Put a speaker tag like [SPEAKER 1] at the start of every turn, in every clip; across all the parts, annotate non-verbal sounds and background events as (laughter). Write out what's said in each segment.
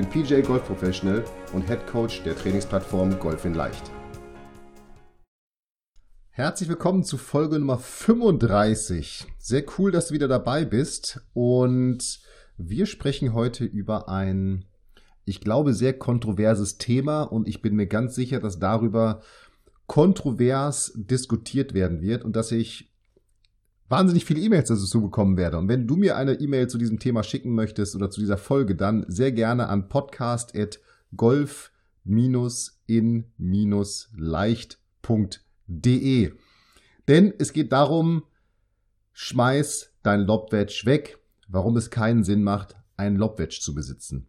[SPEAKER 1] bin PJ Golf Professional und Head Coach der Trainingsplattform Golf in Leicht. Herzlich willkommen zu Folge Nummer 35. Sehr cool, dass du wieder dabei bist und wir sprechen heute über ein, ich glaube, sehr kontroverses Thema und ich bin mir ganz sicher, dass darüber kontrovers diskutiert werden wird und dass ich wahnsinnig viele E-Mails dazu bekommen werde. Und wenn du mir eine E-Mail zu diesem Thema schicken möchtest oder zu dieser Folge, dann sehr gerne an podcast.golf-in-leicht.de. Denn es geht darum, schmeiß dein Lobwedge weg, warum es keinen Sinn macht, einen Lobwedge zu besitzen.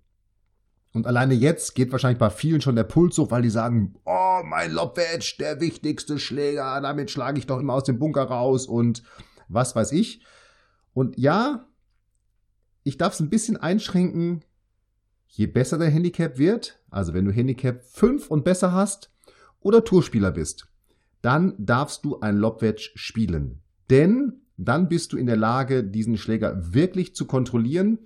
[SPEAKER 1] Und alleine jetzt geht wahrscheinlich bei vielen schon der Puls hoch, weil die sagen, oh, mein Lobwedge, der wichtigste Schläger, damit schlage ich doch immer aus dem Bunker raus und was weiß ich. Und ja, ich darf es ein bisschen einschränken, je besser der Handicap wird, also wenn du Handicap 5 und besser hast oder Tourspieler bist, dann darfst du ein Lobwedge spielen. Denn dann bist du in der Lage, diesen Schläger wirklich zu kontrollieren,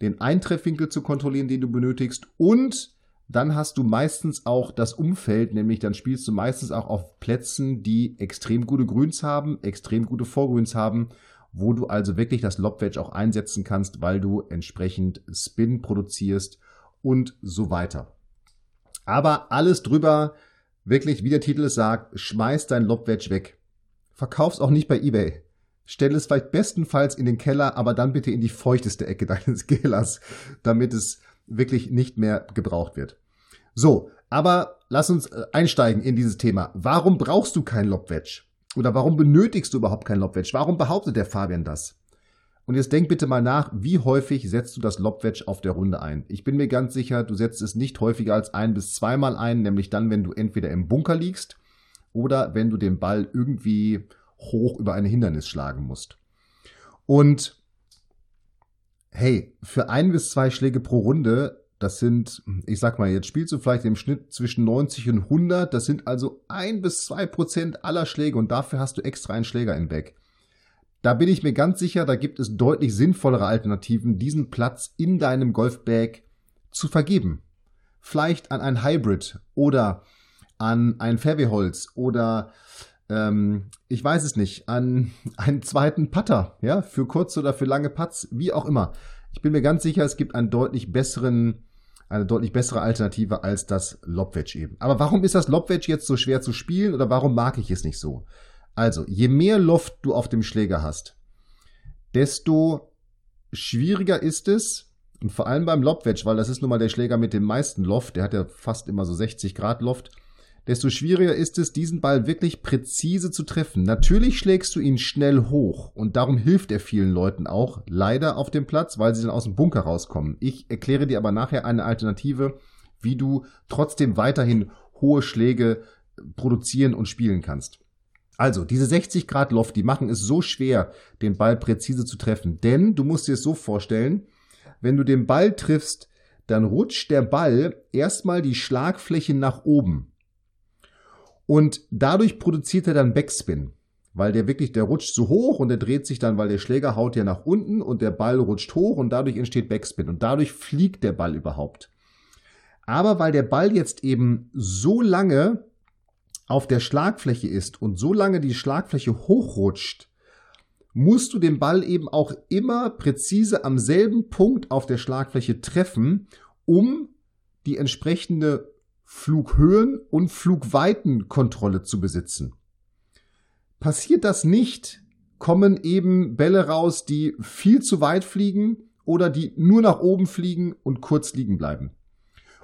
[SPEAKER 1] den Eintreffwinkel zu kontrollieren, den du benötigst und dann hast du meistens auch das Umfeld, nämlich dann spielst du meistens auch auf Plätzen, die extrem gute Grüns haben, extrem gute Vorgrüns haben, wo du also wirklich das Lobwedge auch einsetzen kannst, weil du entsprechend Spin produzierst und so weiter. Aber alles drüber, wirklich, wie der Titel es sagt, schmeiß dein Lobwedge weg. Verkauf's auch nicht bei eBay. Stell es vielleicht bestenfalls in den Keller, aber dann bitte in die feuchteste Ecke (laughs) deines Kellers, damit es wirklich nicht mehr gebraucht wird. So, aber lass uns äh, einsteigen in dieses Thema. Warum brauchst du kein Lobwedge? Oder warum benötigst du überhaupt kein Lobwedge? Warum behauptet der Fabian das? Und jetzt denk bitte mal nach, wie häufig setzt du das Lobwedge auf der Runde ein? Ich bin mir ganz sicher, du setzt es nicht häufiger als ein bis zweimal ein, nämlich dann, wenn du entweder im Bunker liegst oder wenn du den Ball irgendwie hoch über ein Hindernis schlagen musst. Und hey, für ein bis zwei Schläge pro Runde, das sind, ich sag mal, jetzt spielst du vielleicht im Schnitt zwischen 90 und 100, das sind also ein bis zwei Prozent aller Schläge und dafür hast du extra einen Schläger im Back. Da bin ich mir ganz sicher, da gibt es deutlich sinnvollere Alternativen, diesen Platz in deinem Golfbag zu vergeben. Vielleicht an ein Hybrid oder an ein Fairwayholz oder ähm, ich weiß es nicht, an (laughs) einen zweiten Putter, ja, für kurze oder für lange Putts, wie auch immer. Ich bin mir ganz sicher, es gibt einen deutlich besseren, eine deutlich bessere Alternative als das Lobwedge eben. Aber warum ist das Lobwedge jetzt so schwer zu spielen oder warum mag ich es nicht so? Also, je mehr Loft du auf dem Schläger hast, desto schwieriger ist es, und vor allem beim Lobwedge, weil das ist nun mal der Schläger mit dem meisten Loft, der hat ja fast immer so 60 Grad Loft, desto schwieriger ist es, diesen Ball wirklich präzise zu treffen. Natürlich schlägst du ihn schnell hoch und darum hilft er vielen Leuten auch leider auf dem Platz, weil sie dann aus dem Bunker rauskommen. Ich erkläre dir aber nachher eine Alternative, wie du trotzdem weiterhin hohe Schläge produzieren und spielen kannst. Also, diese 60 Grad Loft, die machen es so schwer, den Ball präzise zu treffen. Denn du musst dir es so vorstellen, wenn du den Ball triffst, dann rutscht der Ball erstmal die Schlagfläche nach oben. Und dadurch produziert er dann Backspin, weil der wirklich, der rutscht so hoch und der dreht sich dann, weil der Schläger haut ja nach unten und der Ball rutscht hoch und dadurch entsteht Backspin und dadurch fliegt der Ball überhaupt. Aber weil der Ball jetzt eben so lange auf der Schlagfläche ist und so lange die Schlagfläche hochrutscht, musst du den Ball eben auch immer präzise am selben Punkt auf der Schlagfläche treffen, um die entsprechende Flughöhen- und Flugweitenkontrolle zu besitzen. Passiert das nicht, kommen eben Bälle raus, die viel zu weit fliegen oder die nur nach oben fliegen und kurz liegen bleiben.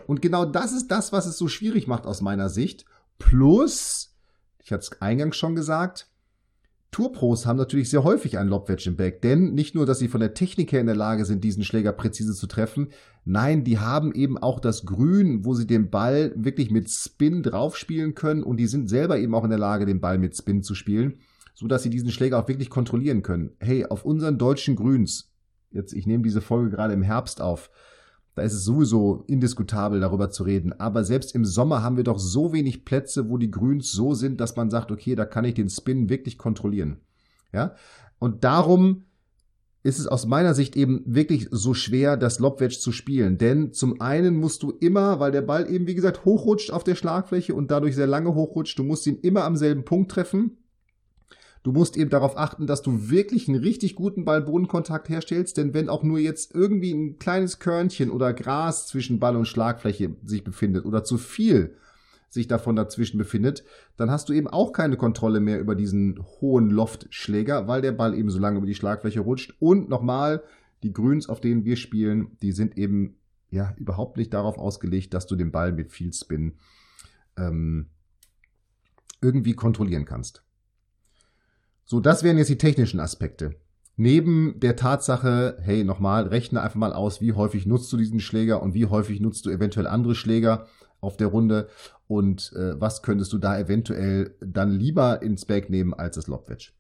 [SPEAKER 1] Und genau das ist das, was es so schwierig macht aus meiner Sicht. Plus, ich hatte es eingangs schon gesagt, Tourpros haben natürlich sehr häufig einen Lobwedge im Bag, denn nicht nur, dass sie von der Technik her in der Lage sind, diesen Schläger präzise zu treffen, nein, die haben eben auch das Grün, wo sie den Ball wirklich mit Spin draufspielen können und die sind selber eben auch in der Lage, den Ball mit Spin zu spielen, so dass sie diesen Schläger auch wirklich kontrollieren können. Hey, auf unseren deutschen Grüns, jetzt ich nehme diese Folge gerade im Herbst auf, da ist es sowieso indiskutabel, darüber zu reden. Aber selbst im Sommer haben wir doch so wenig Plätze, wo die Grüns so sind, dass man sagt, okay, da kann ich den Spin wirklich kontrollieren. Ja? Und darum ist es aus meiner Sicht eben wirklich so schwer, das Lobwedge zu spielen. Denn zum einen musst du immer, weil der Ball eben, wie gesagt, hochrutscht auf der Schlagfläche und dadurch sehr lange hochrutscht, du musst ihn immer am selben Punkt treffen. Du musst eben darauf achten, dass du wirklich einen richtig guten Ball-Bodenkontakt herstellst, denn wenn auch nur jetzt irgendwie ein kleines Körnchen oder Gras zwischen Ball und Schlagfläche sich befindet oder zu viel sich davon dazwischen befindet, dann hast du eben auch keine Kontrolle mehr über diesen hohen Loftschläger, weil der Ball eben so lange über die Schlagfläche rutscht. Und nochmal, die Grüns, auf denen wir spielen, die sind eben ja überhaupt nicht darauf ausgelegt, dass du den Ball mit viel Spin ähm, irgendwie kontrollieren kannst. So, das wären jetzt die technischen Aspekte. Neben der Tatsache, hey, nochmal, rechne einfach mal aus, wie häufig nutzt du diesen Schläger und wie häufig nutzt du eventuell andere Schläger auf der Runde und äh, was könntest du da eventuell dann lieber ins Bag nehmen als das Lobwedge.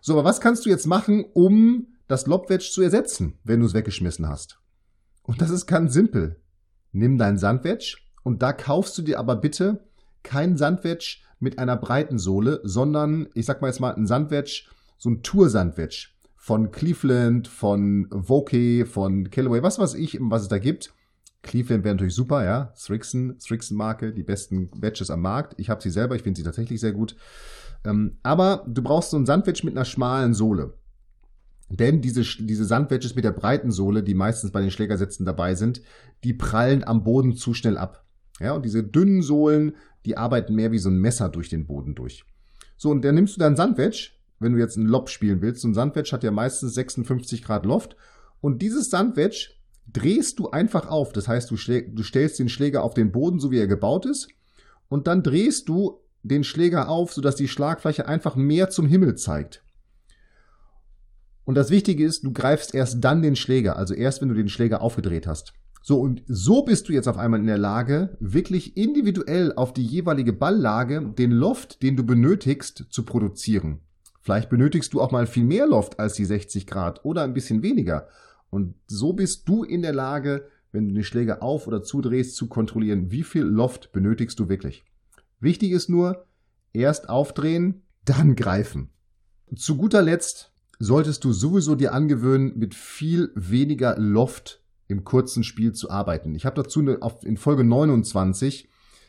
[SPEAKER 1] So, aber was kannst du jetzt machen, um das Lobwedge zu ersetzen, wenn du es weggeschmissen hast? Und das ist ganz simpel. Nimm dein Sandwedge und da kaufst du dir aber bitte kein Sandwedge mit einer breiten Sohle, sondern ich sag mal jetzt mal ein Sandwedge, so ein Tour-Sandwedge von Cleveland, von Vokey, von Callaway, was weiß ich, was es da gibt. Cleveland wäre natürlich super, ja. Strixon, Strixon-Marke, die besten Wedges am Markt. Ich habe sie selber, ich finde sie tatsächlich sehr gut. Ähm, aber du brauchst so ein Sandwedge mit einer schmalen Sohle. Denn diese, diese Sandwedges mit der breiten Sohle, die meistens bei den Schlägersätzen dabei sind, die prallen am Boden zu schnell ab. Ja, und diese dünnen Sohlen, die arbeiten mehr wie so ein Messer durch den Boden durch. So, und dann nimmst du dein Sandwedge, wenn du jetzt einen Lob spielen willst. So ein Sandwedge hat ja meistens 56 Grad Loft. Und dieses Sandwedge drehst du einfach auf. Das heißt, du, du stellst den Schläger auf den Boden, so wie er gebaut ist. Und dann drehst du den Schläger auf, sodass die Schlagfläche einfach mehr zum Himmel zeigt. Und das Wichtige ist, du greifst erst dann den Schläger, also erst wenn du den Schläger aufgedreht hast. So, und so bist du jetzt auf einmal in der Lage, wirklich individuell auf die jeweilige Balllage den Loft, den du benötigst, zu produzieren. Vielleicht benötigst du auch mal viel mehr Loft als die 60 Grad oder ein bisschen weniger. Und so bist du in der Lage, wenn du den Schläger auf- oder zudrehst, zu kontrollieren, wie viel Loft benötigst du wirklich. Wichtig ist nur, erst aufdrehen, dann greifen. Zu guter Letzt solltest du sowieso dir angewöhnen, mit viel weniger Loft im kurzen Spiel zu arbeiten. Ich habe dazu eine, auf, in Folge 29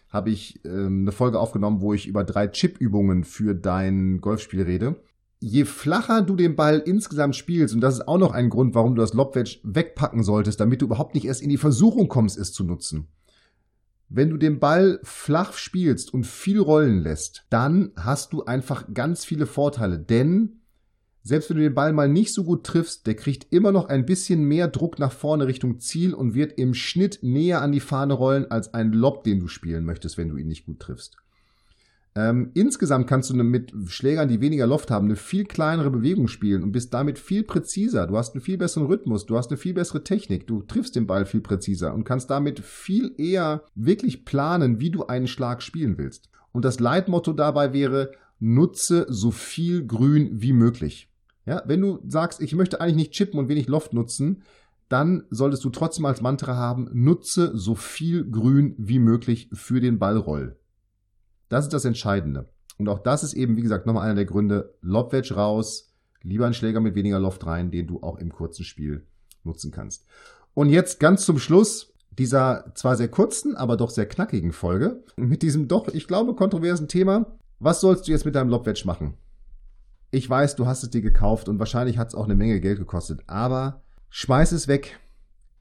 [SPEAKER 1] habe ich ähm, eine Folge aufgenommen, wo ich über drei Chip-Übungen für dein Golfspiel rede. Je flacher du den Ball insgesamt spielst, und das ist auch noch ein Grund, warum du das Lobwedge wegpacken solltest, damit du überhaupt nicht erst in die Versuchung kommst, es zu nutzen. Wenn du den Ball flach spielst und viel rollen lässt, dann hast du einfach ganz viele Vorteile, denn selbst wenn du den Ball mal nicht so gut triffst, der kriegt immer noch ein bisschen mehr Druck nach vorne Richtung Ziel und wird im Schnitt näher an die Fahne rollen als ein Lob, den du spielen möchtest, wenn du ihn nicht gut triffst. Ähm, insgesamt kannst du mit Schlägern, die weniger Loft haben, eine viel kleinere Bewegung spielen und bist damit viel präziser. Du hast einen viel besseren Rhythmus, du hast eine viel bessere Technik, du triffst den Ball viel präziser und kannst damit viel eher wirklich planen, wie du einen Schlag spielen willst. Und das Leitmotto dabei wäre, nutze so viel Grün wie möglich. Ja, wenn du sagst, ich möchte eigentlich nicht chippen und wenig Loft nutzen, dann solltest du trotzdem als Mantra haben, nutze so viel Grün wie möglich für den Ballroll. Das ist das Entscheidende. Und auch das ist eben, wie gesagt, nochmal einer der Gründe, Lobwedge raus, lieber einen Schläger mit weniger Loft rein, den du auch im kurzen Spiel nutzen kannst. Und jetzt ganz zum Schluss dieser zwar sehr kurzen, aber doch sehr knackigen Folge mit diesem doch, ich glaube, kontroversen Thema. Was sollst du jetzt mit deinem Lobwedge machen? Ich weiß, du hast es dir gekauft und wahrscheinlich hat es auch eine Menge Geld gekostet, aber schmeiß es weg.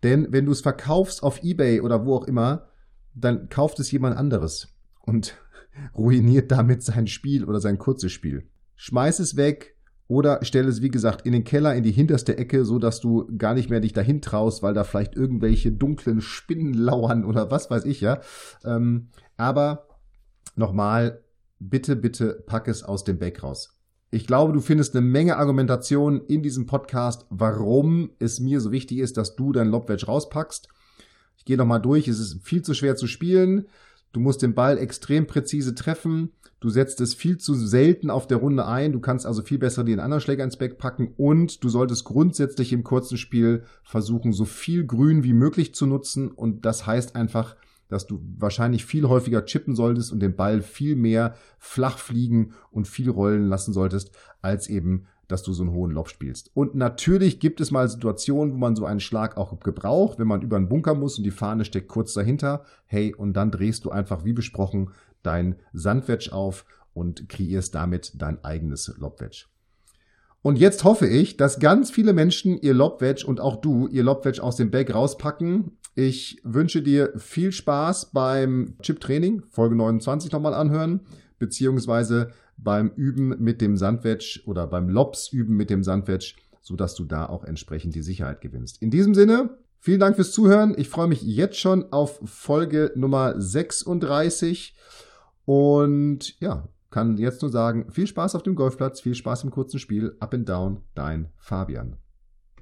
[SPEAKER 1] Denn wenn du es verkaufst auf Ebay oder wo auch immer, dann kauft es jemand anderes und (laughs) ruiniert damit sein Spiel oder sein kurzes Spiel. Schmeiß es weg oder stell es, wie gesagt, in den Keller, in die hinterste Ecke, so dass du gar nicht mehr dich dahin traust, weil da vielleicht irgendwelche dunklen Spinnen lauern oder was weiß ich, ja. Ähm, aber nochmal, bitte, bitte pack es aus dem Bag raus. Ich glaube, du findest eine Menge Argumentation in diesem Podcast, warum es mir so wichtig ist, dass du dein Lobwedge rauspackst. Ich gehe nochmal durch. Es ist viel zu schwer zu spielen. Du musst den Ball extrem präzise treffen. Du setzt es viel zu selten auf der Runde ein. Du kannst also viel besser den anderen Schläger ins Back packen und du solltest grundsätzlich im kurzen Spiel versuchen, so viel Grün wie möglich zu nutzen. Und das heißt einfach, dass du wahrscheinlich viel häufiger chippen solltest und den Ball viel mehr flach fliegen und viel rollen lassen solltest, als eben dass du so einen hohen Lob spielst. Und natürlich gibt es mal Situationen, wo man so einen Schlag auch gebraucht, wenn man über einen Bunker muss und die Fahne steckt kurz dahinter. Hey, und dann drehst du einfach wie besprochen dein Sandwedge auf und kreierst damit dein eigenes Lobwedge. Und jetzt hoffe ich, dass ganz viele Menschen ihr Lobwedge und auch du ihr Lobwedge aus dem Bag rauspacken. Ich wünsche dir viel Spaß beim Chip-Training, Folge 29 nochmal anhören, beziehungsweise beim Üben mit dem Sandwedge oder beim Lobs üben mit dem Sandwedge, sodass du da auch entsprechend die Sicherheit gewinnst. In diesem Sinne, vielen Dank fürs Zuhören. Ich freue mich jetzt schon auf Folge Nummer 36 und ja, kann jetzt nur sagen, viel Spaß auf dem Golfplatz, viel Spaß im kurzen Spiel. Up and down, dein Fabian.